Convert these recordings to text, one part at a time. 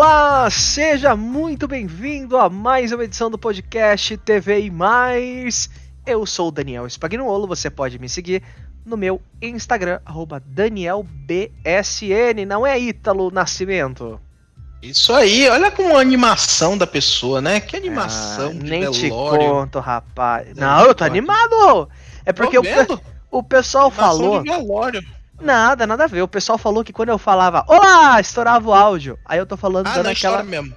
Olá, seja muito bem-vindo a mais uma edição do podcast TV e Mais. Eu sou o Daniel Spagnuolo, você pode me seguir no meu Instagram, DanielBSN, não é Ítalo Nascimento. Isso aí, olha como a animação da pessoa, né? Que animação ah, Nem te conto, rapaz. Não, eu tô animado! É porque o, o pessoal animação falou. De velório. Nada, nada a ver. O pessoal falou que quando eu falava Olá, estourava o áudio. Aí eu tô falando ah, dando aquela. Mesmo.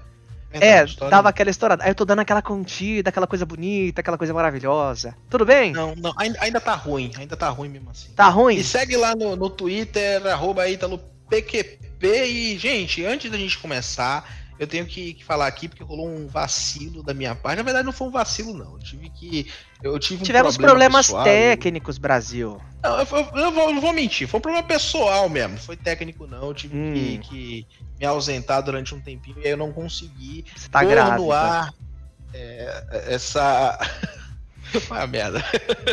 É, dava aquela estourada. Aí eu tô dando aquela contida, aquela coisa bonita, aquela coisa maravilhosa. Tudo bem? Não, não, ainda, ainda tá ruim, ainda tá ruim mesmo assim. Tá ruim? E segue lá no, no Twitter, arroba ItaloPQP. E, gente, antes da gente começar, eu tenho que, que, falar aqui porque rolou um vacilo da minha parte. Na verdade, não foi um vacilo, não. Eu tive que. Eu tive um Tivemos problema problemas pessoal. técnicos, Brasil. Não, eu, eu, eu, vou, eu, vou, mentir. Foi um problema pessoal mesmo. Não foi técnico, não. Eu tive hum. que, que, me ausentar durante um tempinho e aí eu não consegui Você tá no ar é, essa. Foi a merda.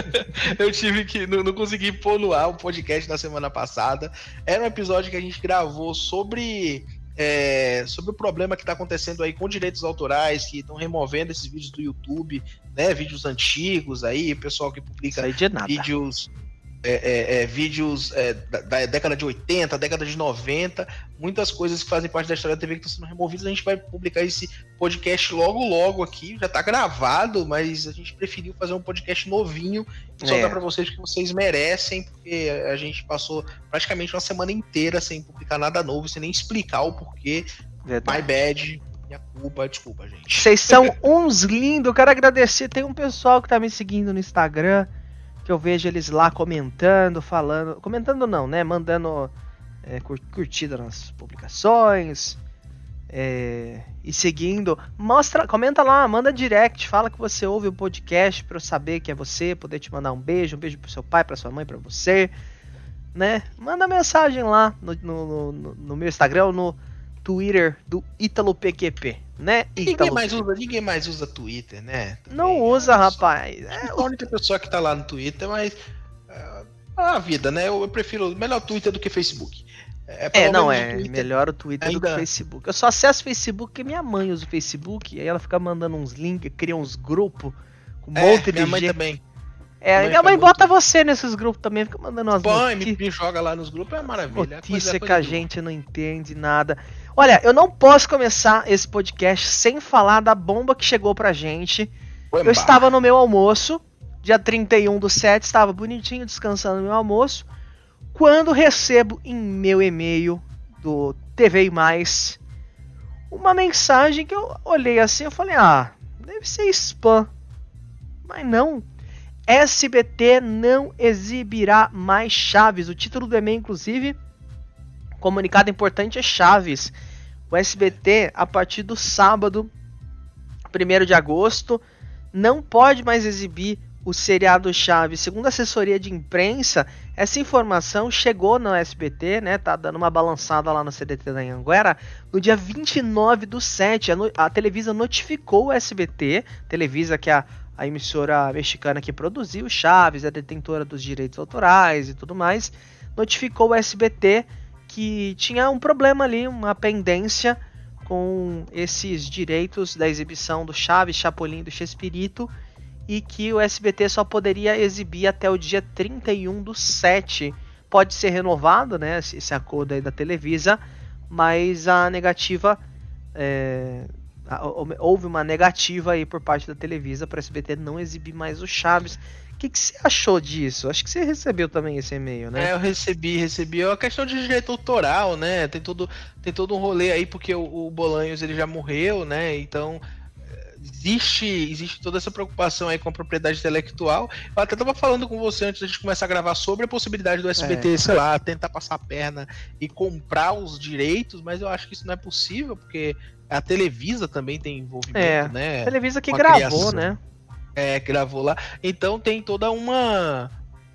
eu tive que. Não, não consegui pôr no ar o podcast da semana passada. Era um episódio que a gente gravou sobre é, sobre o problema que está acontecendo aí com direitos autorais, que estão removendo esses vídeos do YouTube, né? Vídeos antigos aí, pessoal que publica vídeos. É, é, é, vídeos é, da, da, década de 80, década de 90, muitas coisas que fazem parte da história da TV que estão sendo removidas. A gente vai publicar esse podcast logo, logo aqui. Já está gravado, mas a gente preferiu fazer um podcast novinho soltar é. para vocês que vocês merecem, porque a gente passou praticamente uma semana inteira sem publicar nada novo, sem nem explicar o porquê. Verdade. My bad, minha culpa, desculpa, gente. Vocês são uns lindos, eu quero agradecer. Tem um pessoal que tá me seguindo no Instagram que eu vejo eles lá comentando, falando. Comentando não, né? Mandando é, curtida nas publicações. É, e seguindo. Mostra, comenta lá, manda direct, fala que você ouve o podcast para eu saber que é você, poder te mandar um beijo, um beijo pro seu pai, para sua mãe, para você, né? Manda mensagem lá no, no, no, no meu Instagram, no Twitter do ItaloPQP, né? Ninguém mais, usa, ninguém mais usa Twitter, né? Também, não usa, rapaz. É a única pessoa que tá lá no Twitter, mas. É a vida, né? Eu, prefiro melhor Twitter do que Facebook. É, é não, é Twitter, melhor o Twitter ainda... do que o Facebook. Eu só acesso o Facebook porque minha mãe usa o Facebook, e aí ela fica mandando uns links, cria uns grupos com um é, monte de minha mãe também. É, minha mãe, bota muito... você nesses grupos também, fica mandando umas Põe, me, me, joga lá nos grupos, é maravilha. Notícia é que a gente não entende nada. Olha, eu não posso começar esse podcast sem falar da bomba que chegou pra gente. Eu estava no meu almoço, dia 31 do 7, estava bonitinho descansando no meu almoço, quando recebo em meu e-mail do TV e Mais uma mensagem que eu olhei assim, eu falei: "Ah, deve ser spam". Mas não. SBT não exibirá mais Chaves. O título do e-mail inclusive comunicado importante é Chaves o SBT, a partir do sábado, 1 de agosto, não pode mais exibir o seriado Chaves. Segundo a assessoria de imprensa, essa informação chegou no SBT, né? Tá dando uma balançada lá no CDT da Anguera. No dia 29 do 7, a, no, a Televisa notificou o SBT, Televisa que é a, a emissora mexicana que produziu Chaves, a detentora dos direitos autorais e tudo mais, notificou o SBT que tinha um problema ali, uma pendência com esses direitos da exibição do Chaves, Chapolin do Chespirito e que o SBT só poderia exibir até o dia 31 do 7. Pode ser renovado, né, esse acordo aí da Televisa, mas a negativa é, houve uma negativa aí por parte da Televisa para o SBT não exibir mais o Chaves. O que, que você achou disso? Acho que você recebeu também esse e-mail, né? É, eu recebi, recebi. É uma questão de direito autoral, né? Tem todo, tem todo um rolê aí, porque o, o Bolanhos ele já morreu, né? Então existe, existe toda essa preocupação aí com a propriedade intelectual. Eu até tava falando com você antes da gente começar a gravar sobre a possibilidade do SBT, é. sei lá, tentar passar a perna e comprar os direitos, mas eu acho que isso não é possível, porque a Televisa também tem envolvimento, é, né? A Televisa que gravou, criação. né? É, gravou lá. Então tem toda uma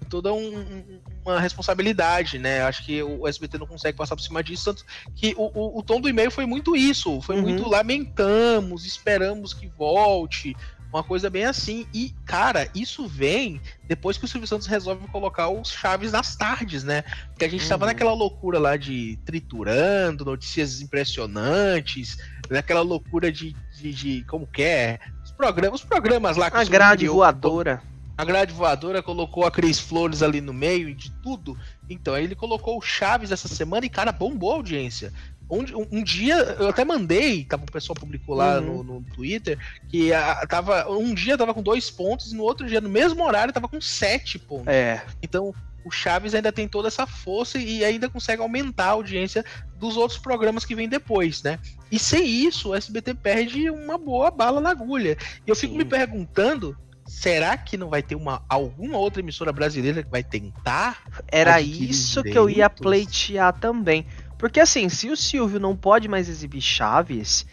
toda um, uma responsabilidade, né? Acho que o SBT não consegue passar por cima disso, tanto que o, o, o tom do e-mail foi muito isso, foi uhum. muito lamentamos, esperamos que volte, Uma coisa bem assim. E, cara, isso vem depois que o Silvio Santos resolve colocar os Chaves nas tardes, né? Porque a gente uhum. tava naquela loucura lá de triturando, notícias impressionantes, naquela loucura de, de, de como que é? Os programas, os programas lá que A grade voadora. A grade voadora colocou a Cris Flores ali no meio de tudo. Então, aí ele colocou o Chaves essa semana e, cara, bombou a audiência. Um, um, dia, eu até mandei, tava, o pessoal publicou lá uhum. no, no, Twitter, que a, tava, um dia tava com dois pontos e no outro dia, no mesmo horário, tava com sete pontos. É. Então, o Chaves ainda tem toda essa força e ainda consegue aumentar a audiência dos outros programas que vêm depois, né? E sem isso, o SBT perde uma boa bala na agulha. E eu Sim. fico me perguntando será que não vai ter uma alguma outra emissora brasileira que vai tentar? Era isso que eu ia pleitear também. Porque assim, se o Silvio não pode mais exibir Chaves,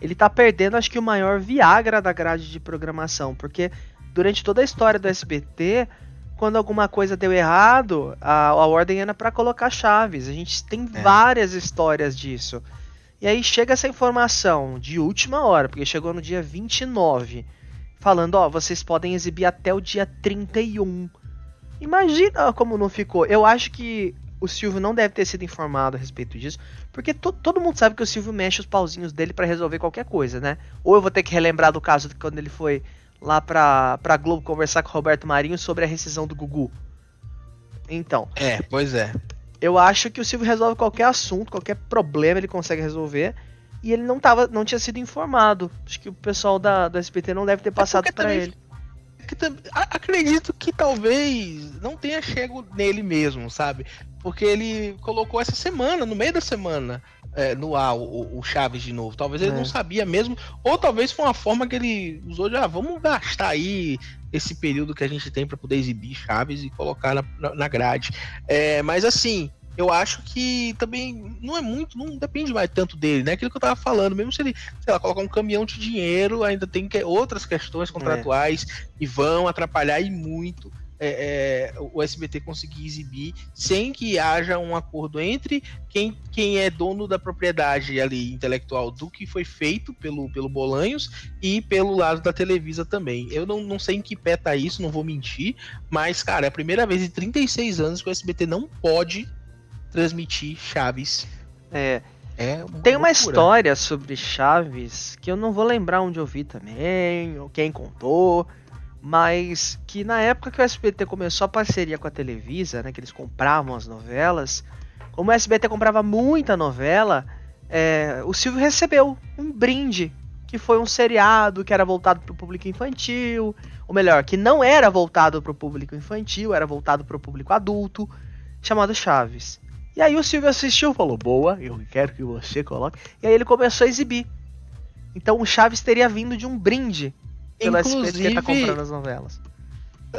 ele tá perdendo acho que o maior Viagra da grade de programação, porque durante toda a história do SBT, quando alguma coisa deu errado, a, a ordem era para colocar Chaves. A gente tem é. várias histórias disso. E aí chega essa informação de última hora, porque chegou no dia 29, falando, ó, vocês podem exibir até o dia 31. Imagina como não ficou. Eu acho que o Silvio não deve ter sido informado a respeito disso, porque to todo mundo sabe que o Silvio mexe os pauzinhos dele para resolver qualquer coisa, né? Ou eu vou ter que relembrar do caso de quando ele foi lá pra, pra Globo conversar com o Roberto Marinho sobre a rescisão do Gugu. Então. É, pois é. Eu acho que o Silvio resolve qualquer assunto, qualquer problema ele consegue resolver. E ele não, tava, não tinha sido informado. Acho que o pessoal da, do SBT não deve ter é passado é para ele que acredito que talvez não tenha chego nele mesmo, sabe? Porque ele colocou essa semana, no meio da semana, é, no ar o, o, Chaves de novo. Talvez ele é. não sabia mesmo, ou talvez foi uma forma que ele usou de, ah, vamos gastar aí esse período que a gente tem para poder exibir Chaves e colocar na, na grade. É, mas assim, eu acho que também não é muito, não depende mais tanto dele, né? Aquilo que eu tava falando, mesmo se ele, sei lá, colocar um caminhão de dinheiro, ainda tem que, outras questões contratuais é. e vão atrapalhar e muito é, é, o SBT conseguir exibir sem que haja um acordo entre quem, quem é dono da propriedade ali intelectual do que foi feito pelo, pelo Bolanhos e pelo lado da Televisa também. Eu não, não sei em que pé tá isso, não vou mentir, mas, cara, é a primeira vez em 36 anos que o SBT não pode transmitir Chaves. É. É uma Tem uma história sobre Chaves que eu não vou lembrar onde eu vi também, ou quem contou, mas que na época que o SBT começou a parceria com a Televisa, né, que eles compravam as novelas, como o SBT comprava muita novela, é, o Silvio recebeu um brinde, que foi um seriado que era voltado para o público infantil, ou melhor, que não era voltado para o público infantil, era voltado para o público adulto, chamado Chaves. E aí o Silvio assistiu falou: Boa, eu quero que você coloque. E aí ele começou a exibir. Então o Chaves teria vindo de um brinde pelo Inclusive, SBT tá comprando as novelas.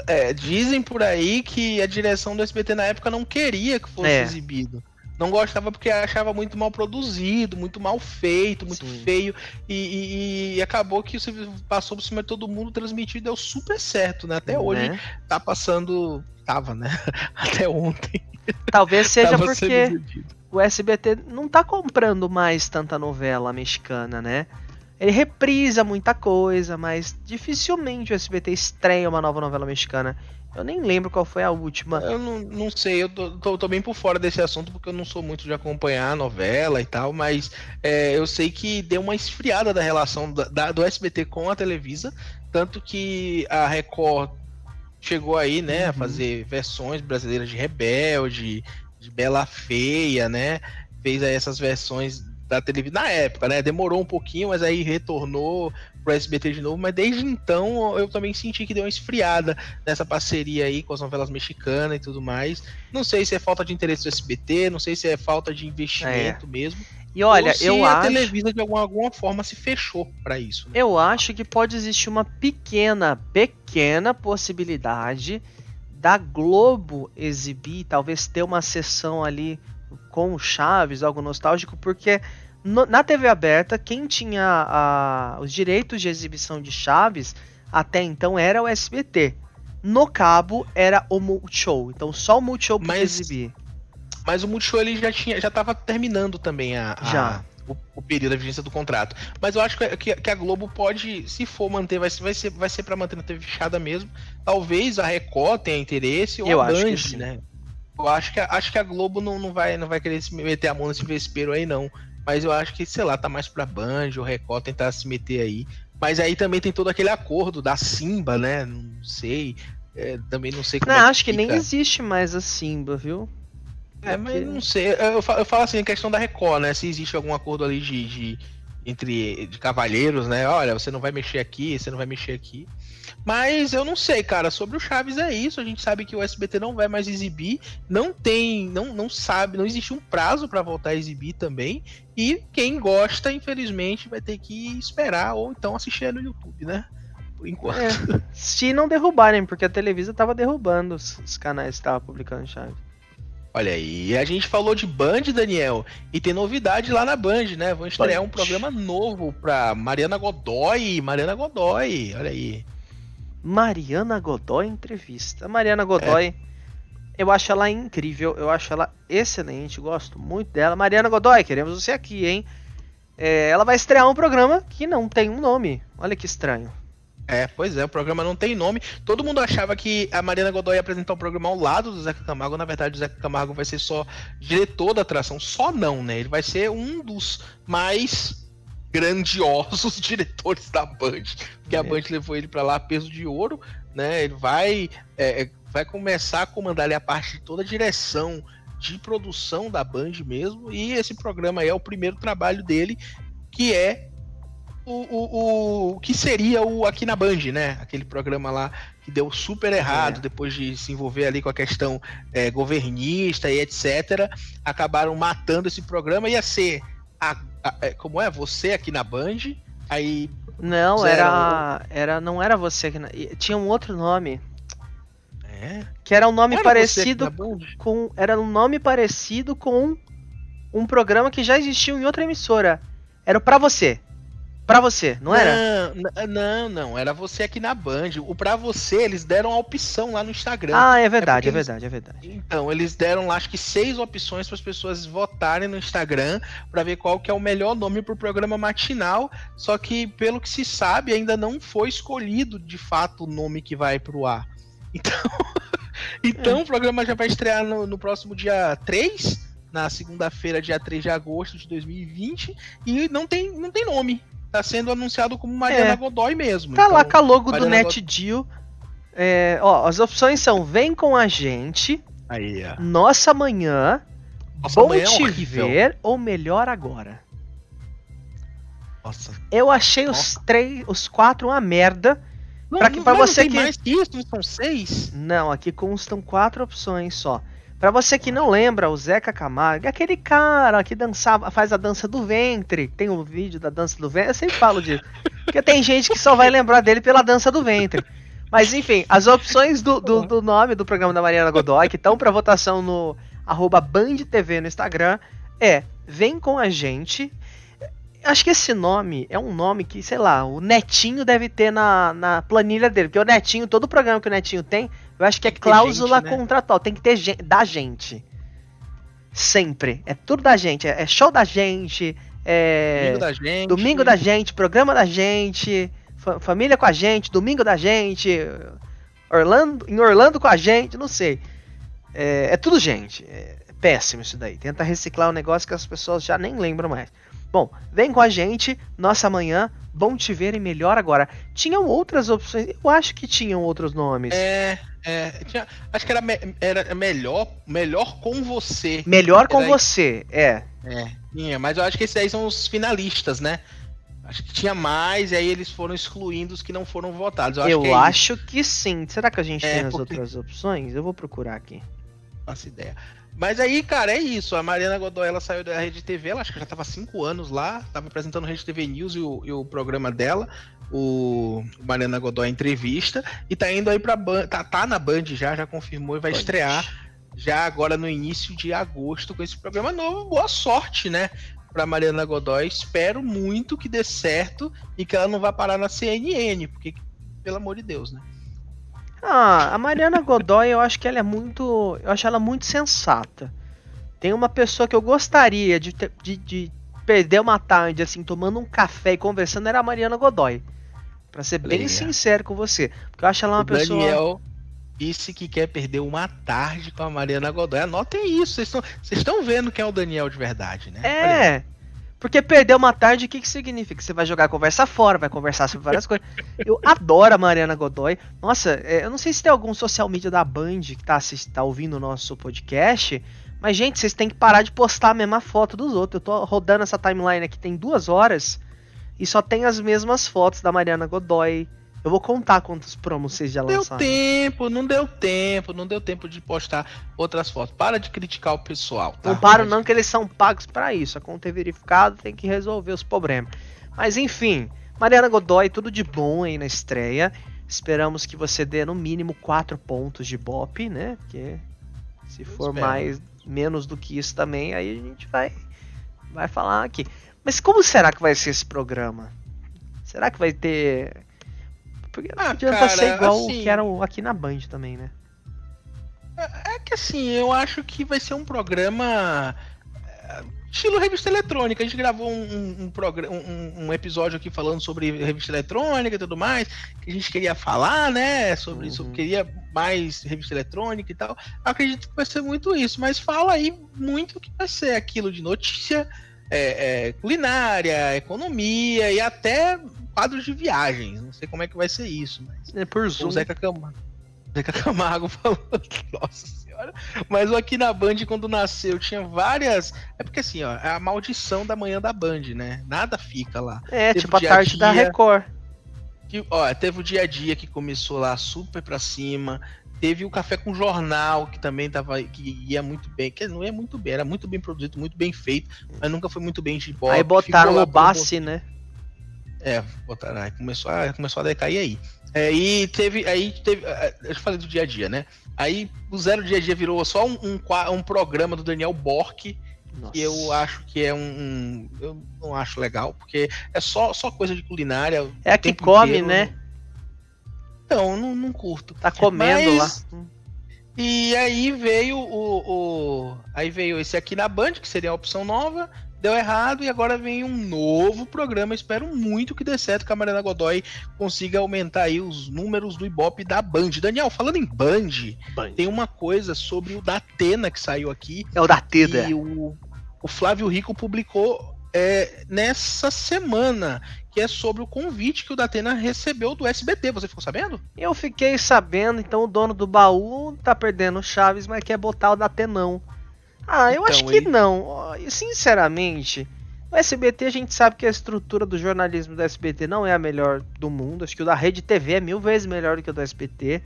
É, dizem por aí que a direção do SBT na época não queria que fosse é. exibido. Não gostava porque achava muito mal produzido, muito mal feito, muito Sim. feio. E, e, e, acabou que o Silvio passou por cima de todo mundo, transmitido, deu super certo, né? Até né? hoje tá passando. Tava, né? Até ontem. Talvez seja porque o SBT não tá comprando mais tanta novela mexicana, né? Ele reprisa muita coisa, mas dificilmente o SBT estreia uma nova novela mexicana. Eu nem lembro qual foi a última. Eu não, não sei, eu tô, tô, tô, bem por fora desse assunto porque eu não sou muito de acompanhar a novela e tal, mas é, eu sei que deu uma esfriada da relação da, da, do SBT com a Televisa, tanto que a Record chegou aí, né, uhum. a fazer versões brasileiras de Rebelde, de Bela Feia, né? Fez aí essas versões da televisão na época, né? Demorou um pouquinho, mas aí retornou pro SBT de novo, mas desde então eu também senti que deu uma esfriada nessa parceria aí com as novelas mexicanas e tudo mais. Não sei se é falta de interesse do SBT, não sei se é falta de investimento é. mesmo. E olha, eu a acho. A Televisa de alguma, alguma forma se fechou para isso. Né? Eu acho que pode existir uma pequena, pequena possibilidade da Globo exibir, talvez ter uma sessão ali com o Chaves, algo nostálgico, porque no, na TV aberta, quem tinha a, os direitos de exibição de Chaves até então era o SBT. No cabo era o Multishow, então só o Multishow podia exibir. Mas o Multishow ele já tinha, já tava terminando também a, a já. o, o, período, a vigência do contrato. Mas eu acho que, que, a Globo pode, se for manter, vai, vai ser, vai ser para manter na TV fechada mesmo. Talvez a Record tenha interesse ou eu a Band, né? Eu acho que, acho que a Globo não, não, vai, não vai querer se meter a mão nesse vespeiro aí, não. Mas eu acho que, sei lá, tá mais pra Band ou Record tentar se meter aí. Mas aí também tem todo aquele acordo da Simba, né? Não sei. É, também não sei como Não, é que acho que nem existe mais a Simba, viu? É, Porque... mas não sei. Eu falo, eu falo, assim, a questão da Record, né? Se existe algum acordo ali de, de entre de cavalheiros, né? Olha, você não vai mexer aqui, você não vai mexer aqui. Mas eu não sei, cara. Sobre o Chaves é isso. A gente sabe que o SBT não vai mais exibir. Não tem, não, não sabe, não existe um prazo para voltar a exibir também. E quem gosta, infelizmente, vai ter que esperar ou então assistir no YouTube, né? Por enquanto. É, se não derrubarem, porque a Televisa tava derrubando os, os canais que estavam publicando Chaves. Olha aí, a gente falou de Band, Daniel, e tem novidade lá na Band, né? Vão estrear Band. um programa novo pra Mariana Godoy. Mariana Godoy, olha aí. Mariana Godoy entrevista. Mariana Godoy, é. eu acho ela incrível, eu acho ela excelente, gosto muito dela. Mariana Godoy, queremos você aqui, hein? É, ela vai estrear um programa que não tem um nome. Olha que estranho. É, pois é, o programa não tem nome. Todo mundo achava que a Mariana Godoy ia apresentar o programa ao lado do Zeca Camargo. Na verdade, o Zeca Camargo vai ser só diretor da atração. Só não, né? Ele vai ser um dos mais grandiosos diretores da Band. Porque é. a Band levou ele para lá peso de ouro, né? Ele vai, é, é, vai começar a comandar ali a parte de toda a direção de produção da Band mesmo. E esse programa aí é o primeiro trabalho dele, que é o, o, o que seria o Aqui na Band, né? Aquele programa lá que deu super errado é. depois de se envolver ali com a questão é, governista e etc. Acabaram matando esse programa. Ia ser a, a, é, como é? Você aqui na Band. Aí. Não, era. era Não era você aqui na. Tinha um outro nome. É? Que era um nome era parecido com. Era um nome parecido com um programa que já existiu em outra emissora. Era o Pra Você. Pra você, não era? Não, não, não. Era você aqui na Band. O pra você, eles deram a opção lá no Instagram. Ah, é verdade, é, é verdade, é verdade. Então, eles deram lá, acho que seis opções para as pessoas votarem no Instagram para ver qual que é o melhor nome pro programa matinal. Só que, pelo que se sabe, ainda não foi escolhido de fato o nome que vai pro ar. Então, então é. o programa já vai estrear no, no próximo dia 3 na segunda-feira, dia 3 de agosto de 2020, e não tem, não tem nome tá sendo anunciado como Mariana é. Godoy mesmo. Tá então, lá com a logo Mariana do NetDeal. É, ó, as opções são Vem com a gente, Aí, Nossa Manhã, Nossa, Bom Te é Ver ou Melhor Agora. Nossa. Eu achei Nossa. os três, os quatro uma merda. Não, pra, que, pra você não que. mais que isso, são seis? Não, aqui constam quatro opções só. Para você que não lembra, o Zeca Camargo é aquele cara que dançava, faz a dança do ventre. Tem um vídeo da dança do ventre, eu sempre falo disso. Porque tem gente que só vai lembrar dele pela dança do ventre. Mas enfim, as opções do, do, do nome do programa da Mariana Godoy, que estão para votação no arroba BandTV no Instagram, é Vem com a gente. Acho que esse nome é um nome que, sei lá, o Netinho deve ter na, na planilha dele. Porque o Netinho, todo programa que o Netinho tem, eu acho que é cláusula gente, né? contratual, tem que ter gente, da gente. Sempre. É tudo da gente. É show da gente. É domingo da gente. Domingo da gente, programa da gente. Família com a gente, domingo da gente. Orlando, em Orlando com a gente, não sei. É, é tudo gente. É péssimo isso daí. Tenta reciclar um negócio que as pessoas já nem lembram mais. Bom, vem com a gente, nossa manhã, bom te ver e melhor agora. Tinham outras opções, eu acho que tinham outros nomes. É, é, tinha, acho que era, me, era melhor, melhor com você. Melhor com você, é. É, tinha, mas eu acho que esses aí são os finalistas, né? Acho que tinha mais, e aí eles foram excluindo os que não foram votados. Eu acho, eu que, é acho que, sim. Será que a gente é, tem as porque... outras opções? Eu vou procurar aqui. Faço ideia. Mas aí, cara, é isso. A Mariana Godoy ela saiu da Rede TV, ela acho que já estava cinco anos lá, estava apresentando Rede TV News e o, e o programa dela, o, Mariana Godoy Entrevista, e tá indo aí pra Band, tá, tá na Band já, já confirmou e vai estrear já agora no início de agosto com esse programa novo. Boa sorte, né? Pra Mariana Godoy. Espero muito que dê certo e que ela não vá parar na CNN, porque, pelo amor de Deus, né? Ah, a Mariana Godoy, eu acho que ela é muito. Eu acho ela muito sensata. Tem uma pessoa que eu gostaria de, ter, de, de perder uma tarde assim, tomando um café e conversando, era a Mariana Godoy. Pra ser bem sincero com você. Porque eu acho ela uma o pessoa. Daniel disse que quer perder uma tarde com a Mariana Godoy. Anotem isso, vocês estão vendo quem é o Daniel de verdade, né? É. Porque perder uma tarde, o que, que significa? Você vai jogar conversa fora, vai conversar sobre várias coisas. Eu adoro a Mariana Godoy. Nossa, é, eu não sei se tem algum social media da Band que tá, tá ouvindo o nosso podcast. Mas, gente, vocês têm que parar de postar a mesma foto dos outros. Eu tô rodando essa timeline aqui tem duas horas e só tem as mesmas fotos da Mariana Godoy, eu vou contar quantos promos vocês já lançaram. Deu tempo, não deu tempo, não deu tempo de postar outras fotos. Para de criticar o pessoal, tá? Não paro não que eles são pagos para isso. A conta é verificada, tem que resolver os problemas. Mas enfim, Mariana Godoy, tudo de bom aí na estreia. Esperamos que você dê no mínimo 4 pontos de bop, né? Porque se for mais menos do que isso também, aí a gente vai vai falar aqui. Mas como será que vai ser esse programa? Será que vai ter porque ah, adianta cara, ser igual assim, que era aqui na Band também, né? É, é que assim, eu acho que vai ser um programa é, estilo revista eletrônica. A gente gravou um, um, programa, um, um, episódio aqui falando sobre revista eletrônica e tudo mais, que a gente queria falar, né? Sobre isso, uhum. queria mais revista eletrônica e tal. Eu acredito que vai ser muito isso, mas fala aí muito que vai ser aquilo de notícia, é, é, culinária, economia e até quadros de viagens. Não sei como é que vai ser isso, mas. É por Zoom. O Zeca Camargo, Zeca Camargo falou. Nossa senhora. Mas aqui na Band, quando nasceu, tinha várias. É porque assim, ó, é a maldição da manhã da Band, né? Nada fica lá. É, teve tipo a tarde dia, da Record. Que, ó, teve o dia a dia que começou lá super pra cima. Teve o café com jornal, que também tava. que ia muito bem. Que não ia muito bem, era muito bem produzido, muito bem feito, mas nunca foi muito bem de bola. Aí botaram o Bassi, né? É, botaram, aí começou a, começou a decair aí. É, e teve. Aí teve. É, eu falei do dia a dia, né? Aí o Zero Dia a Dia virou só um, um, um programa do Daniel Bork. Nossa. Que eu acho que é um, um, Eu não acho legal, porque é só, só coisa de culinária. É a que come, inteiro, né? Então, não, não curto. Tá comendo Mas, lá. E aí veio o, o. Aí veio esse aqui na Band, que seria a opção nova deu errado e agora vem um novo programa. Espero muito que dê certo que a Mariana Godoy consiga aumentar aí os números do Ibope da Band. Daniel, falando em Band, Band. tem uma coisa sobre o Datena que saiu aqui. É o Datena. E o, o Flávio Rico publicou é, nessa semana, que é sobre o convite que o Datena recebeu do SBT. Você ficou sabendo? Eu fiquei sabendo, então o dono do baú tá perdendo Chaves, mas quer botar o Datenão. Ah, eu então, acho que não. Sinceramente, o SBT a gente sabe que a estrutura do jornalismo do SBT não é a melhor do mundo. Acho que o da Rede TV é mil vezes melhor do que o do SBT.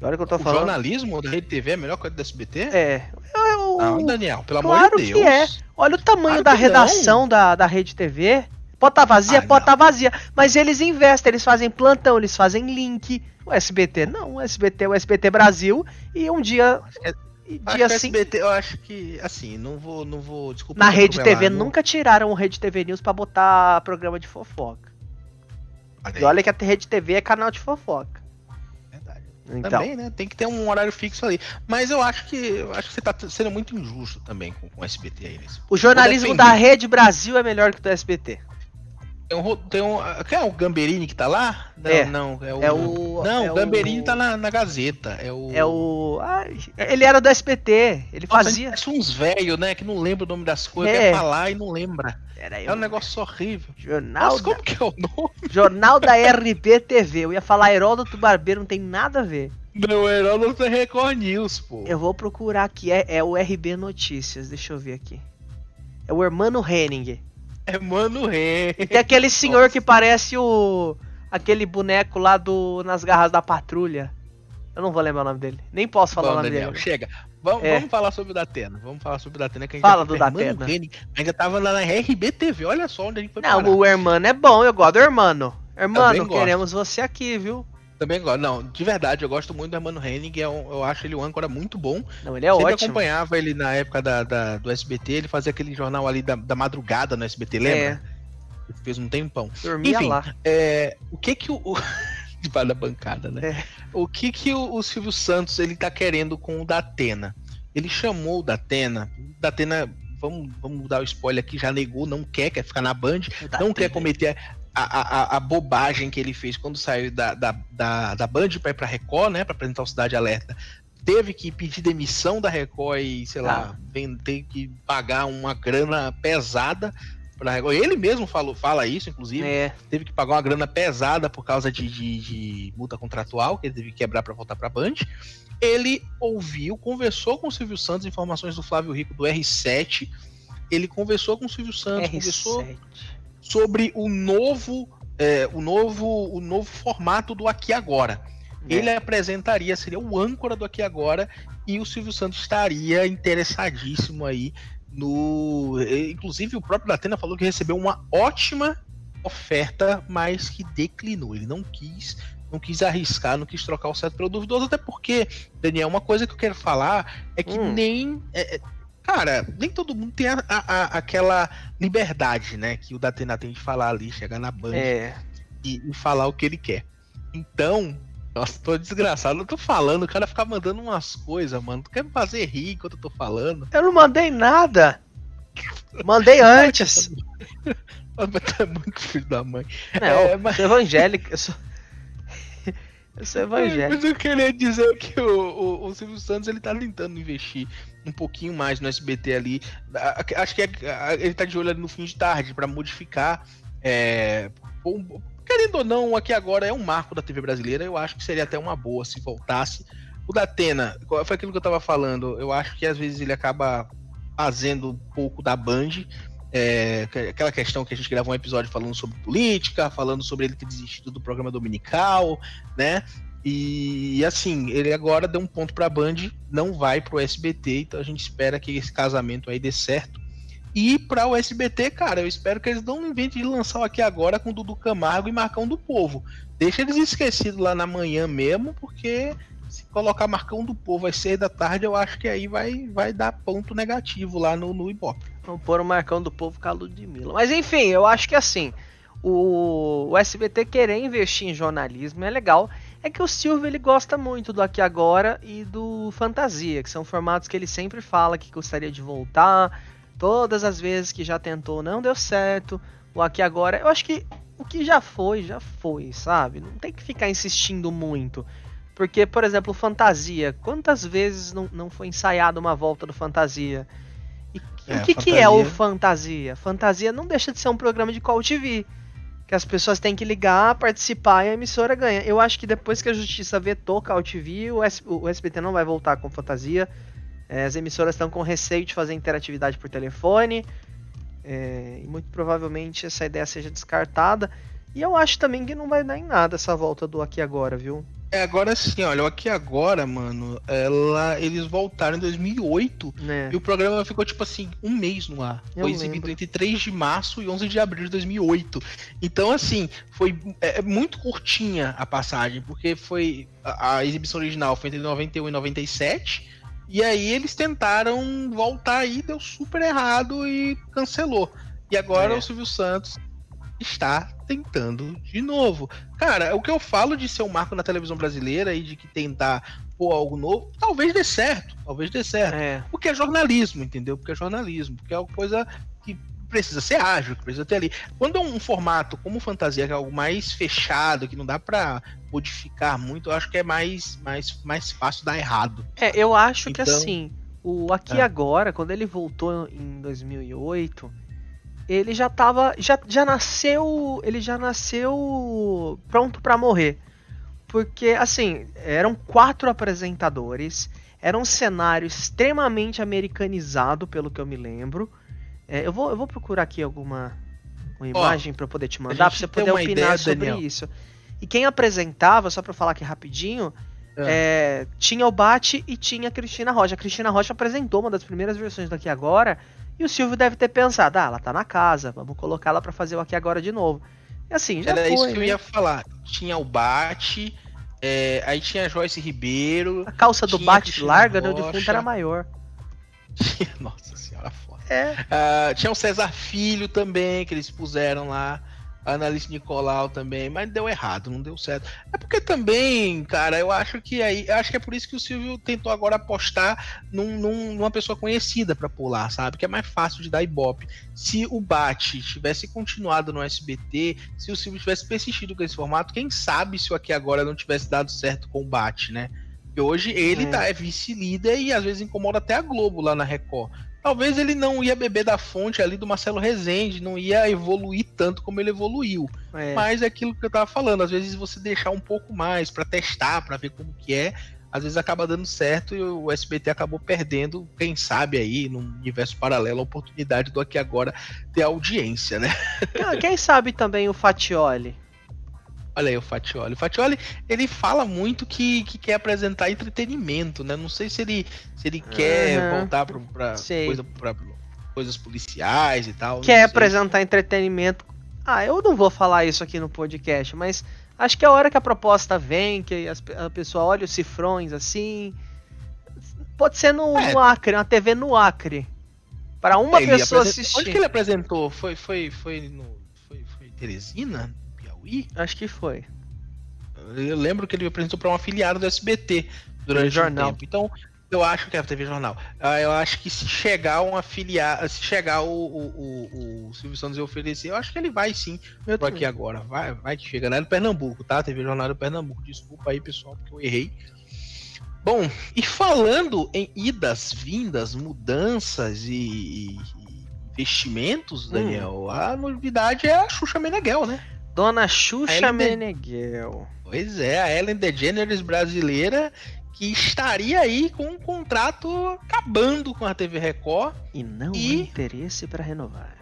Olha que eu tô o falando. Jornalismo da Rede TV é melhor que o do SBT? É. Eu, não, Daniel, pelo claro amor de Deus. Claro que é. Olha o tamanho claro da redação da, da Rede TV. Pode estar tá vazia? Ai, pode estar tá vazia. Mas eles investem, eles fazem plantão, eles fazem link. O SBT não, o SBT é o SBT Brasil e um dia é dia assim. SBT, eu acho que, assim, não vou, não vou, desculpa. Na Rede TV nunca tiraram o Rede TV News para botar programa de fofoca. Olha e olha que a Rede TV é canal de fofoca. Então. Também, né? Tem que ter um horário fixo ali. Mas eu acho que, eu acho que você tá sendo muito injusto também com, com o SBT aí. Nesse. O jornalismo da Rede Brasil é melhor que o do SBT. Tem um, tem um. Quem é o Gamberini que tá lá? Não, é. não. É o. É o não, é o Gamberini tá na, na Gazeta. É o. É o. Ah, ele era do SPT. Ele Nossa, fazia. Parece uns velhos, né? Que não lembra o nome das coisas. É. Quer falar e não lembra. Era é um negócio horrível. Jornal. Nossa, da... como que é o nome? Jornal da RBTV. Eu ia falar Heródoto Barbeiro, não tem nada a ver. Não, Heródoto é Record News, pô. Eu vou procurar aqui. É, é o RB Notícias. Deixa eu ver aqui. É o Hermano Henning. É Mano Rei. E tem aquele senhor Nossa. que parece o. aquele boneco lá do. nas garras da patrulha. Eu não vou lembrar o nome dele. Nem posso falar Bom, o nome Daniel, dele. Chega. Vamos, é. vamos falar sobre o Datena. Vamos falar sobre o Datena que a gente Fala do Datena. Ainda tava lá na RBTV. Olha só onde a gente foi Não, parar. o Hermano é bom. Eu gosto do Hermano. Hermano, queremos você aqui, viu? Também gosto. Não, de verdade, eu gosto muito do Hermano Henning. É eu acho ele um âncora muito bom. Não, ele é Sempre ótimo. acompanhava ele na época da, da, do SBT. Ele fazia aquele jornal ali da, da madrugada no SBT, lembra? É. Ele fez um tempão. Dormia Enfim, lá. É, o que que o... Debaixo da bancada, né? É. O que que o, o, Silvio Santos ele tá querendo com o Datena? Ele chamou o Datena. O Datena vamos, vamos dar o spoiler aqui, já negou, não quer, quer ficar na Band, não quer cometer a, a, a, bobagem que ele fez quando saiu da, da, da, da Band para ir pra Record, né? Pra apresentar o Cidade Alerta. Teve que pedir demissão da Record e, sei lá, ah. ter que pagar uma grana pesada pra Record. Ele mesmo falou, fala isso, inclusive. É. Teve que pagar uma grana pesada por causa de, de, de multa contratual, que ele teve que quebrar para voltar pra Band. Ele ouviu, conversou com o Silvio Santos, informações do Flávio Rico do R7. Ele conversou com o Silvio Santos, R7. conversou sobre o novo, é, o novo, o novo formato do Aqui Agora. É. Ele apresentaria, seria o âncora do Aqui Agora, e o Silvio Santos estaria interessadíssimo aí no. Inclusive, o próprio Datena falou que recebeu uma ótima oferta, mas que declinou. Ele não quis não quis arriscar, não quis trocar o certo pelo duvidoso, até porque, Daniel, uma coisa que eu quero falar é que hum. nem. É, é cara, nem todo mundo tem a, a, aquela liberdade, né? Que o Datena tem de falar ali, chegar na banda é. e, e, falar o que ele quer. Então, nossa, tô desgraçado, eu tô falando, o cara fica mandando umas coisas, mano. Tu quer me fazer rir enquanto eu tô falando? Eu não mandei nada. Mandei antes. mas tá muito filho da mãe. Não, é, mas... evangélico. Eu sou... eu sou evangélico. Mas eu queria dizer que o, o, o, Silvio Santos ele tá tentando investir um pouquinho mais no SBT ali. Acho que é, ele tá de olho ali no fim de tarde para modificar. É, querendo ou não, aqui agora é um marco da TV brasileira. Eu acho que seria até uma boa se voltasse. O da Atena, foi aquilo que eu tava falando. Eu acho que às vezes ele acaba fazendo um pouco da Band. É, aquela questão que a gente gravou um episódio falando sobre política, falando sobre ele ter desistido do programa dominical, né? E assim, ele agora deu um ponto para a Band, não vai para o SBT, então a gente espera que esse casamento aí dê certo. E para o SBT, cara, eu espero que eles não inventem de lançar aqui agora com Dudu Camargo e Marcão do Povo. Deixa eles esquecidos lá na manhã mesmo, porque se colocar Marcão do Povo às seis da tarde, eu acho que aí vai, vai dar ponto negativo lá no, no Ibope. Vamos pôr o Marcão do Povo com a Ludmilla. Mas enfim, eu acho que assim, o, o SBT querer investir em jornalismo é legal. É que o Silvio ele gosta muito do Aqui Agora e do Fantasia, que são formatos que ele sempre fala que gostaria de voltar. Todas as vezes que já tentou não deu certo. O Aqui Agora, eu acho que o que já foi, já foi, sabe? Não tem que ficar insistindo muito. Porque, por exemplo, Fantasia, quantas vezes não, não foi ensaiada uma volta do Fantasia? E é, o que, fantasia... que é o Fantasia? Fantasia não deixa de ser um programa de Call TV que as pessoas têm que ligar, participar e a emissora ganha. Eu acho que depois que a justiça vetou Call TV, o, S o SBT não vai voltar com fantasia. É, as emissoras estão com receio de fazer interatividade por telefone. É, e muito provavelmente essa ideia seja descartada. E eu acho também que não vai dar em nada essa volta do Aqui Agora, viu? É, agora sim, olha, aqui agora, mano, ela, eles voltaram em 2008 é. e o programa ficou, tipo assim, um mês no ar. Eu foi exibido entre 3 de março e 11 de abril de 2008. Então, assim, foi é, é, muito curtinha a passagem, porque foi. A, a, exibição original foi entre 91 e 97, e aí eles tentaram voltar aí, deu super errado e cancelou. E agora é. o Silvio Santos está tentando de novo. Cara, o que eu falo de ser um marco na televisão brasileira e de que tentar pôr algo novo, talvez dê certo, talvez dê certo. É. Porque é jornalismo, entendeu? Porque é jornalismo, porque é uma coisa que precisa ser ágil, que precisa ter ali. Quando é um formato como fantasia, que é algo mais fechado, que não dá para modificar muito, eu acho que é mais, mais, mais fácil dar errado. É, eu acho então, que assim, o Aqui é. Agora, quando ele voltou em 2008 ele já tava. Já, já nasceu. Ele já nasceu pronto para morrer. Porque, assim, eram quatro apresentadores. Era um cenário extremamente americanizado, pelo que eu me lembro. É, eu, vou, eu vou procurar aqui alguma uma imagem para poder te mandar, pra você poder opinar ideia, sobre Daniel. isso. E quem apresentava, só para falar aqui rapidinho, é. É, tinha o Bate e tinha a Cristina Rocha. A Cristina Rocha apresentou uma das primeiras versões daqui agora, e o Silvio deve ter pensado, ah, ela tá na casa, vamos colocar ela para fazer o aqui agora de novo. E assim, já Era foi, isso que né? eu ia falar. Tinha o Bate, é, aí tinha a Joyce Ribeiro. A calça do Bate larga, né? O defunto era maior. Nossa senhora, foda. É. Uh, tinha o César Filho também, que eles puseram lá. A Annalise Nicolau também, mas deu errado, não deu certo. É porque também, cara, eu acho que aí, eu acho que é por isso que o Silvio tentou agora apostar num, num, numa pessoa conhecida para pular, sabe? Que é mais fácil de dar ibope. Se o Bate tivesse continuado no SBT, se o Silvio tivesse persistido com esse formato, quem sabe se o Aqui Agora não tivesse dado certo com o Bate, né? Porque hoje ele é. tá é vice-líder e às vezes incomoda até a Globo lá na Record talvez ele não ia beber da fonte ali do Marcelo Rezende, não ia evoluir tanto como ele evoluiu. É. Mas é aquilo que eu tava falando, às vezes você deixar um pouco mais para testar, para ver como que é, às vezes acaba dando certo e o SBT acabou perdendo, quem sabe aí, num universo paralelo, a oportunidade do aqui agora ter audiência, né? Ah, quem sabe também o Fatioli. Olha aí o Fatioli. O Fatioli, ele fala muito que, que quer apresentar entretenimento, né? Não sei se ele, se ele quer uhum. voltar para coisa, pra coisas policiais e tal. Quer apresentar entretenimento. Ah, eu não vou falar isso aqui no podcast, mas acho que é a hora que a proposta vem, que as, a pessoa olha os cifrões assim. Pode ser no, é. no Acre, uma TV no Acre. Para uma ele pessoa assistir. Onde que ele apresentou? Foi, foi, foi no. Foi, foi Teresina? Piauí? Acho que foi. Eu lembro que ele apresentou para um afiliado do SBT durante o jornal. Tempo. Então, eu acho que é a TV Jornal. Ah, eu acho que se chegar um afiliado, se chegar o, o, o, o Silvio Santos e oferecer, eu acho que ele vai sim eu aqui agora. Vai, vai que chega. Não é do Pernambuco, tá? TV Jornal do Pernambuco. Desculpa aí, pessoal, porque eu errei. Bom, e falando em idas, vindas, mudanças e, e investimentos, hum. Daniel, hum. a novidade é a Xuxa Meneghel, né? Dona Xuxa Meneghel. Pois é, a Ellen DeGeneres brasileira que estaria aí com um contrato acabando com a TV Record. E não e... interesse para renovar.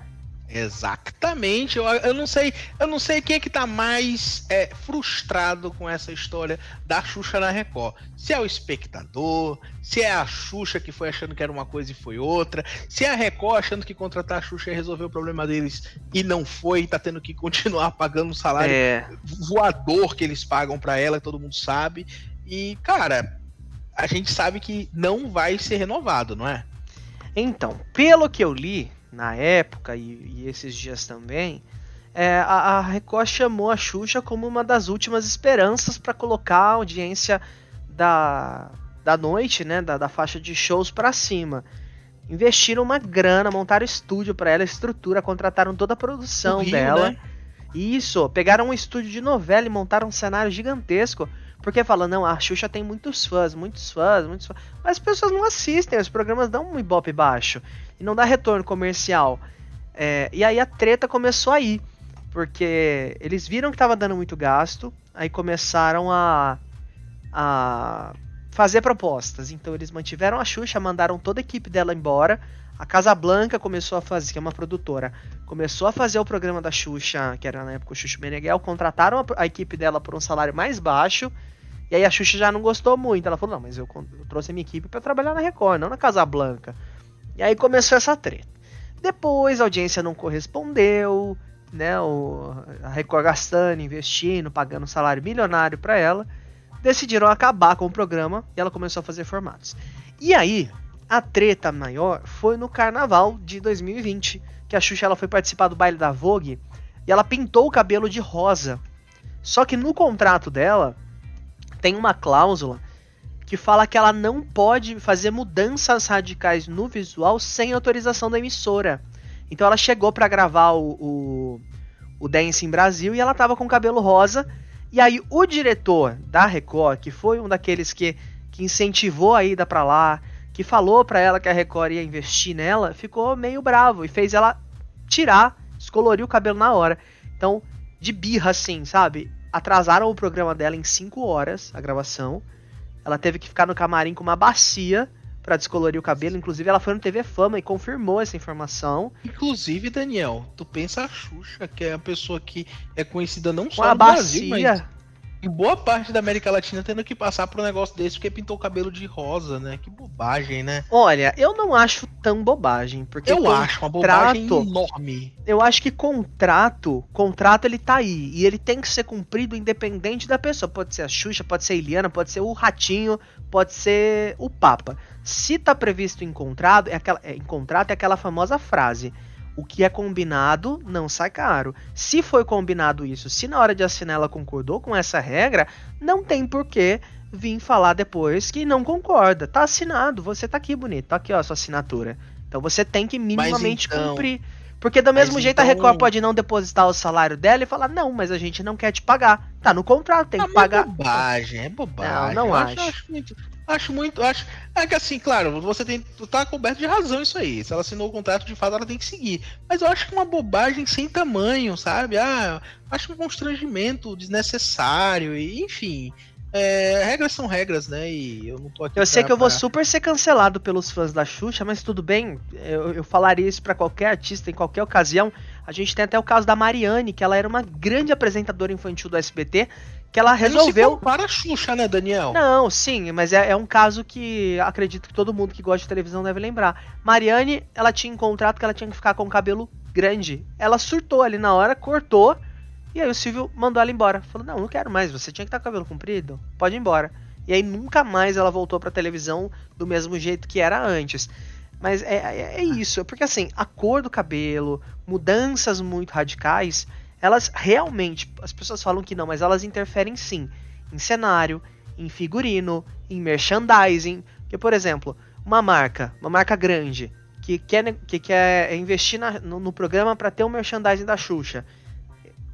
Exatamente. Eu, eu não sei, eu não sei quem é que tá mais é, frustrado com essa história da Xuxa na Record. Se é o espectador, se é a Xuxa que foi achando que era uma coisa e foi outra, se é a Record achando que contratar a Xuxa ia resolver o problema deles e não foi, e tá tendo que continuar pagando o salário é. voador que eles pagam para ela, todo mundo sabe. E, cara, a gente sabe que não vai ser renovado, não é? Então, pelo que eu li, na época e, e esses dias também, é, a, a, Record chamou a Xuxa como uma das últimas esperanças para colocar a audiência da, da noite, né, da, da faixa de shows para cima. Investiram uma grana, montaram estúdio para ela, estrutura, contrataram toda a produção Rio, dela. Né? Isso, pegaram um estúdio de novela e montaram um cenário gigantesco. Porque falam, não, a Xuxa tem muitos fãs, muitos fãs, muitos fãs. Mas as pessoas não assistem, os programas dão um ibope baixo e não dá retorno comercial. É, e aí a treta começou aí, porque eles viram que estava dando muito gasto, aí começaram a, a fazer propostas. Então eles mantiveram a Xuxa, mandaram toda a equipe dela embora. A Casa Blanca começou a fazer, que é uma produtora, começou a fazer o programa da Xuxa, que era na época o Xuxa Meneghel, contrataram a, a equipe dela por um salário mais baixo. E aí a Xuxa já não gostou muito. Ela falou: "Não, mas eu, eu trouxe a minha equipe para trabalhar na Record, não na Casa Blanca". E aí começou essa treta. Depois a audiência não correspondeu, né? O, a Record gastando, investindo, pagando um salário milionário para ela. Decidiram acabar com o programa e ela começou a fazer formatos. E aí, a treta maior foi no carnaval de 2020, que a Xuxa ela foi participar do baile da Vogue e ela pintou o cabelo de rosa. Só que no contrato dela tem uma cláusula que fala que ela não pode fazer mudanças radicais no visual sem autorização da emissora. Então ela chegou para gravar o, o, o Dance em Brasil e ela tava com cabelo rosa. E aí o diretor da Record, que foi um daqueles que, que incentivou a ida para lá, que falou para ela que a Record ia investir nela, ficou meio bravo e fez ela tirar, descolorir o cabelo na hora. Então, de birra assim, sabe? Atrasaram o programa dela em 5 horas, a gravação. Ela teve que ficar no camarim com uma bacia para descolorir o cabelo. Inclusive, ela foi no TV Fama e confirmou essa informação. Inclusive, Daniel, tu pensa a Xuxa, que é a pessoa que é conhecida não só no Brasil, mas em boa parte da América Latina tendo que passar por um negócio desse porque pintou o cabelo de rosa, né? Que bobagem, né? Olha, eu não acho tão bobagem, porque eu contrato, acho uma bobagem enorme. Eu acho que contrato, contrato ele tá aí e ele tem que ser cumprido independente da pessoa. Pode ser a Xuxa, pode ser a Eliana, pode ser o Ratinho, pode ser o Papa. Se tá previsto em contrato, é aquela, é, em contrato é aquela famosa frase: O que é combinado não sai caro. Se foi combinado isso, se na hora de assinar ela concordou com essa regra, não tem porquê vir falar depois que não concorda. Tá assinado, você tá aqui bonito, tá aqui ó a sua assinatura. Então você tem que minimamente então, cumprir. Porque do mesmo jeito então... a Record pode não depositar o salário dela e falar, não, mas a gente não quer te pagar. Tá no contrato, tem que pagar. É bobagem, é bobagem. Não, não acho. acho. Acho muito, acho. É que assim, claro, você tem. tá coberto de razão isso aí. Se ela assinou o contrato, de fato, ela tem que seguir. Mas eu acho que uma bobagem sem tamanho, sabe? Ah, acho um constrangimento desnecessário, e enfim. É, regras são regras, né? E eu não tô aqui. Eu sei que eu vou super ser cancelado pelos fãs da Xuxa, mas tudo bem. Eu, eu falaria isso para qualquer artista em qualquer ocasião. A gente tem até o caso da Mariane, que ela era uma grande apresentadora infantil do SBT, que ela resolveu. Não para a Xuxa, né, Daniel? Não, sim, mas é, é, um caso que acredito que todo mundo que gosta de televisão deve lembrar. Mariane, ela tinha um contrato que ela tinha que ficar com o cabelo grande. Ela surtou ali na hora, cortou e aí o Silvio mandou ela embora. Falou: Não, não quero mais, você tinha que estar com o cabelo comprido, pode ir embora. E aí nunca mais ela voltou pra televisão do mesmo jeito que era antes. Mas é, é, é isso, porque assim, a cor do cabelo, mudanças muito radicais, elas realmente, as pessoas falam que não, mas elas interferem sim em cenário, em figurino, em merchandising. Que, por exemplo, uma marca, uma marca grande, que quer, que quer investir na, no, no programa para ter um merchandising da Xuxa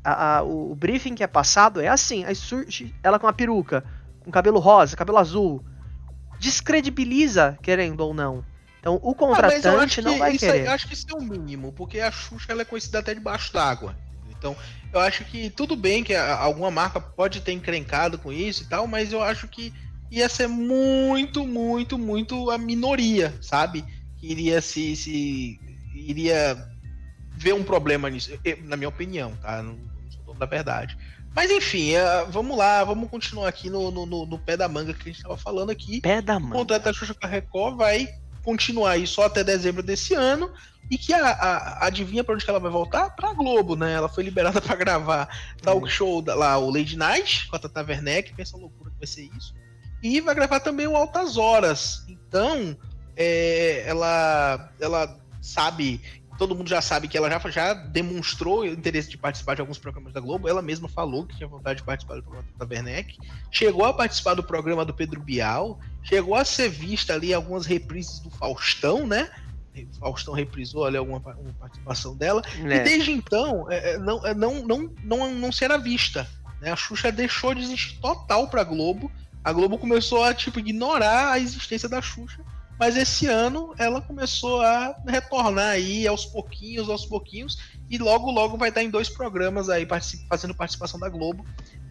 a, a, o, briefing que é passado é assim, aí surge ela com uma peruca, com cabelo rosa, cabelo azul. Descredibiliza, querendo ou não. Então o contratante ah, não vai isso, querer. Eu acho que isso é o mínimo, porque a Xuxa ela é conhecida até debaixo d'água. Então, eu acho que tudo bem que alguma marca pode ter encrencado com isso e tal, mas eu acho que ia ser muito, muito, muito a minoria, sabe? Que iria se, se iria ver um problema nisso, na minha opinião, tá? Não, dono da verdade. Mas enfim, uh, vamos lá, vamos continuar aqui no, no, no, pé da manga que a gente estava falando aqui. Pé da manga. O contrato da Xuxa Record vai continuar aí só até dezembro desse ano. E que a, a adivinha para onde que ela vai voltar? Pra Globo, né? Ela foi liberada para gravar talk show da, lá, o Lady Night, com a Tata Werneck, pensa loucura que vai ser isso. E vai gravar também o Altas Horas. Então, é, ela, ela sabe todo mundo já sabe que ela já, já demonstrou interesse de participar de alguns programas da Globo. Ela mesma falou que tinha vontade de participar do programa da Werneck. Chegou a participar do programa do Pedro Bial. Chegou a ser vista ali algumas reprises do Faustão, né? O Faustão reprisou ali alguma uma participação dela. É. E desde então, é, é não, é, não, não, não, não será vista. Né? A Xuxa deixou de existir total pra Globo. A Globo começou a tipo, ignorar a existência da Xuxa mas esse ano ela começou a retornar aí aos pouquinhos, aos pouquinhos, e logo, logo vai estar em dois programas aí fazendo participação da Globo.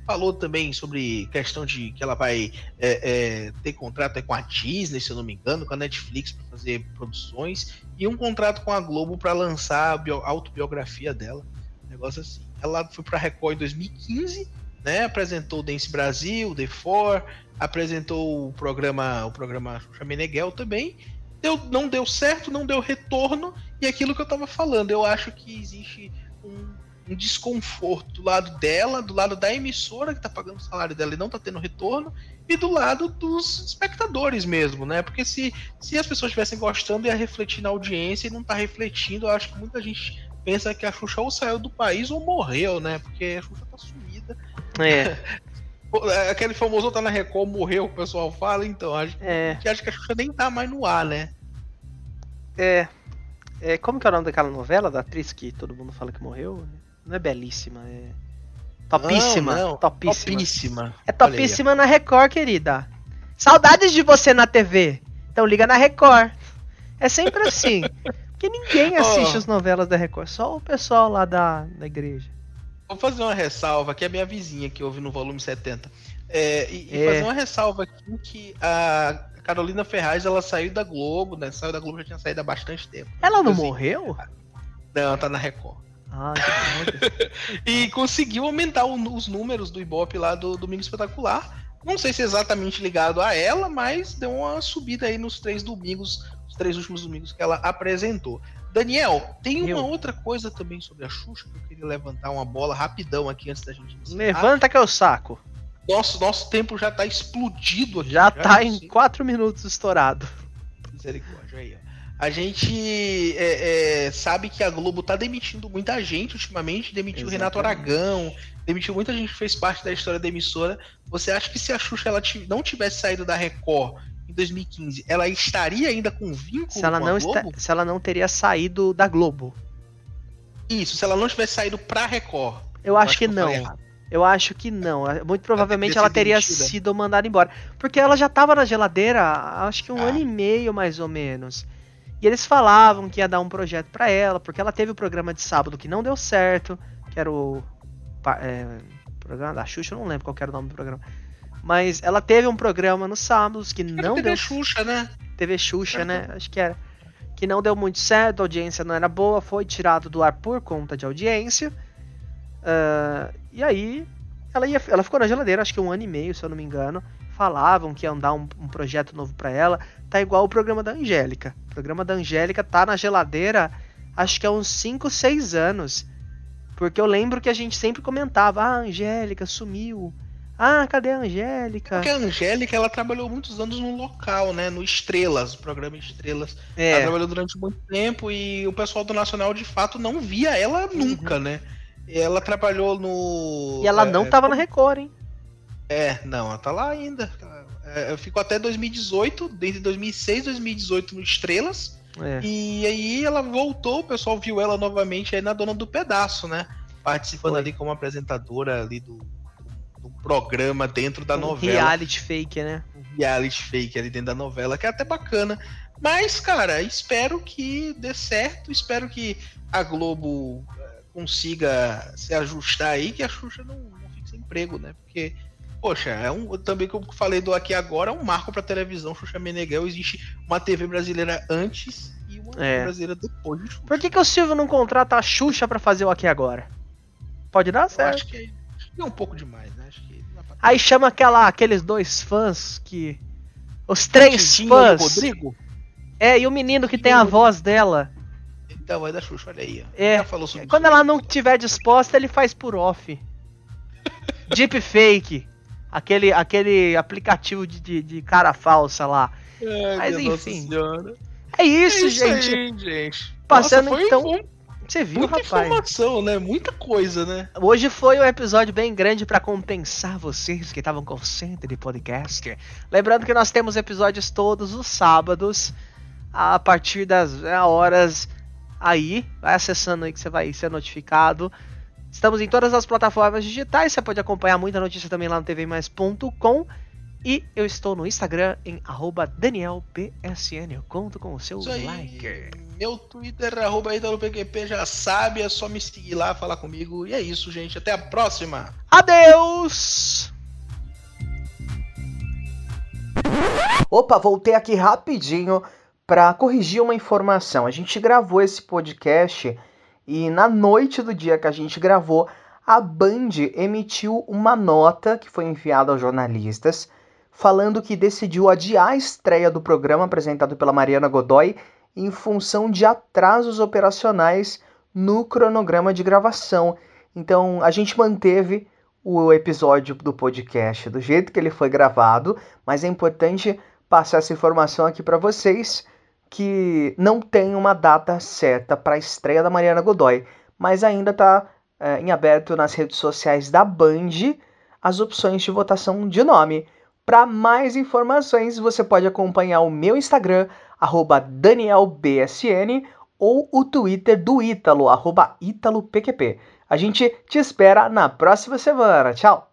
Falou também sobre questão de que ela vai é, é, ter contrato com a Disney, se eu não me engano, com a Netflix para fazer produções, e um contrato com a Globo para lançar a autobiografia dela. Um negócio assim. Ela foi para a Record em 2015, né? Apresentou o Dance Brasil, The Four, apresentou o programa, o programa Xuxa Meneghel também. Deu, não deu certo, não deu retorno, e aquilo que eu estava falando, eu acho que existe um, um, desconforto do lado dela, do lado da emissora que está pagando o salário dela e não está tendo retorno, e do lado dos espectadores mesmo, né? Porque se, se as pessoas estivessem gostando, ia refletir na audiência e não está refletindo, eu acho que muita gente pensa que a Xuxa ou saiu do país ou morreu, né? Porque a Xuxa tá. É. É, aquele famoso tá na Record morreu, o pessoal fala, então. Acho é. que acho que a Xuxa nem tá mais no ar, né? É. é. Como que é o nome daquela novela da atriz que todo mundo fala que morreu? Não é belíssima, é. Topíssima. Não, não. Topíssima. topíssima. É topíssima na Record, querida. Saudades de você na TV. Então liga na Record. É sempre assim. Porque ninguém assiste oh. as novelas da Record, só o pessoal lá da, da igreja. Vou fazer uma ressalva, que é a minha vizinha que ouve no volume 70. É, e, é. fazer uma ressalva aqui que a Carolina Ferraz ela saiu da Globo, né? Saiu da Globo já tinha saído há bastante tempo. Ela não morreu? Não, tá na Record. Ah, e conseguiu aumentar o, os números do Ibope lá do Domingo Espetacular. Não sei se é exatamente ligado a ela, mas deu uma subida aí nos três domingos, os três últimos domingos que ela apresentou. Daniel, tem uma outra coisa também sobre a Xuxa que eu queria levantar uma bola rapidão aqui antes da gente encerrar. Levanta que é o saco. Nosso, nosso tempo já tá explodido aqui. Já, já tá em 4 minutos estourado. Misericórdia, aí, ó. A gente é, é, sabe que a Globo tá demitindo muita gente ultimamente, demitiu o Renato Aragão, demitiu muita gente que fez parte da história da emissora. Você acha que se a Xuxa ela não tivesse saído da Record em 2015, ela estaria ainda com vínculo se ela com não Globo? Está, se ela não teria saído da Globo. Isso, se ela não tivesse saído pra Record. Eu, eu acho, acho, que, que não. Eu acho que não. Muito provavelmente ela teria, ela teria sido mandada embora. Porque ela já estava na geladeira, acho que um ah. ano e meio mais ou menos. E eles falavam que ia dar um projeto para ela, porque ela teve o programa de sábado que não deu certo, que era o é, programa da Xuxa, eu não lembro qual era o nome do programa. Mas ela teve um programa nos sábados que não TV deu. Xuxa, né? TV Xuxa, né? Acho que era. Que não deu muito certo, a audiência não era boa, foi tirado do ar por conta de audiência. Uh, e aí, ela, ia, ela ficou na geladeira, acho que um ano e meio, se eu não me engano falavam que ia dar um, um projeto novo para ela, tá igual o programa da Angélica. O programa da Angélica tá na geladeira, acho que há uns 5, 6 anos. Porque eu lembro que a gente sempre comentava: "Ah, a Angélica sumiu. Ah, cadê a Angélica?" Porque a Angélica, ela trabalhou muitos anos no local, né, no Estrelas, o programa Estrelas. É. Ela trabalhou durante muito tempo e o pessoal do Nacional de fato não via ela nunca, uhum. né? Ela trabalhou no E ela é, não tava na Record, hein? É, não, ela tá lá ainda. É, eu fico até 2018, desde 2006, 2018 no Estrelas. É. E aí ela voltou, o pessoal viu ela novamente aí na Dona do Pedaço, né? Participando Foi. ali como apresentadora ali do, do programa dentro da um novela. Reality fake, né? Um reality fake ali dentro da novela, que é até bacana. Mas, cara, espero que dê certo, espero que a Globo eh, consiga se ajustar aí, que a Xuxa não, não fique sem emprego, né? Porque poxa, é um também que eu falei do aqui agora, é um marco para televisão, Xuxa Meneghel, existe uma TV brasileira antes e uma é. brasileira depois de Xuxa. Por que, que o Silvio não contrata a Xuxa para fazer o aqui agora? Pode dar certo. Eu acho que é, é um pouco demais, né? Acho que Aí chama aquela, aqueles dois fãs que os três fãs. Rodrigo? É, e o menino que tem a voz dela. Então, é da Xuxa, olha aí. É. Quando ela não estiver disposta, ele faz por off. Deep fake aquele, aquele aplicativo de, de, de cara falsa lá. É, Mas enfim. É isso, é isso gente. Aí, gente. Passando Nossa, então. Um, você viu, muita rapaz? informação, né? Muita coisa, né? Hoje foi um episódio bem grande para compensar vocês que estavam com sede de podcast. Lembrando que nós temos episódios todos os sábados, a partir das é, horas aí. Vai acessando aí que você vai ser notificado. Estamos em todas as plataformas digitais, você pode acompanhar muita notícia também lá no tvmais.com. E eu estou no Instagram em DanielPSN. Eu conto com o seu like. Meu Twitter, arroba IdaloPQP, já sabe, é só me seguir lá, falar comigo. E é isso, gente. Até a próxima. Adeus! Opa, voltei aqui rapidinho para corrigir uma informação. A gente gravou esse podcast e na noite do dia que a gente gravou, a Band emitiu uma nota que foi enviada aos jornalistas falando que decidiu adiar a estreia do programa apresentado pela Mariana Godoy em função de atrasos operacionais no cronograma de gravação. Então a gente manteve o episódio do podcast do jeito que ele foi gravado, mas é importante passar essa informação aqui para vocês que não tem uma data certa para a estreia da Mariana Godoy, mas ainda está é, em aberto nas redes sociais da Band as opções de votação de nome. Para mais informações, você pode acompanhar o meu Instagram, DanielBSN, ou o Twitter do Ítalo, ItaloPQP. A gente te espera na próxima semana. Tchau!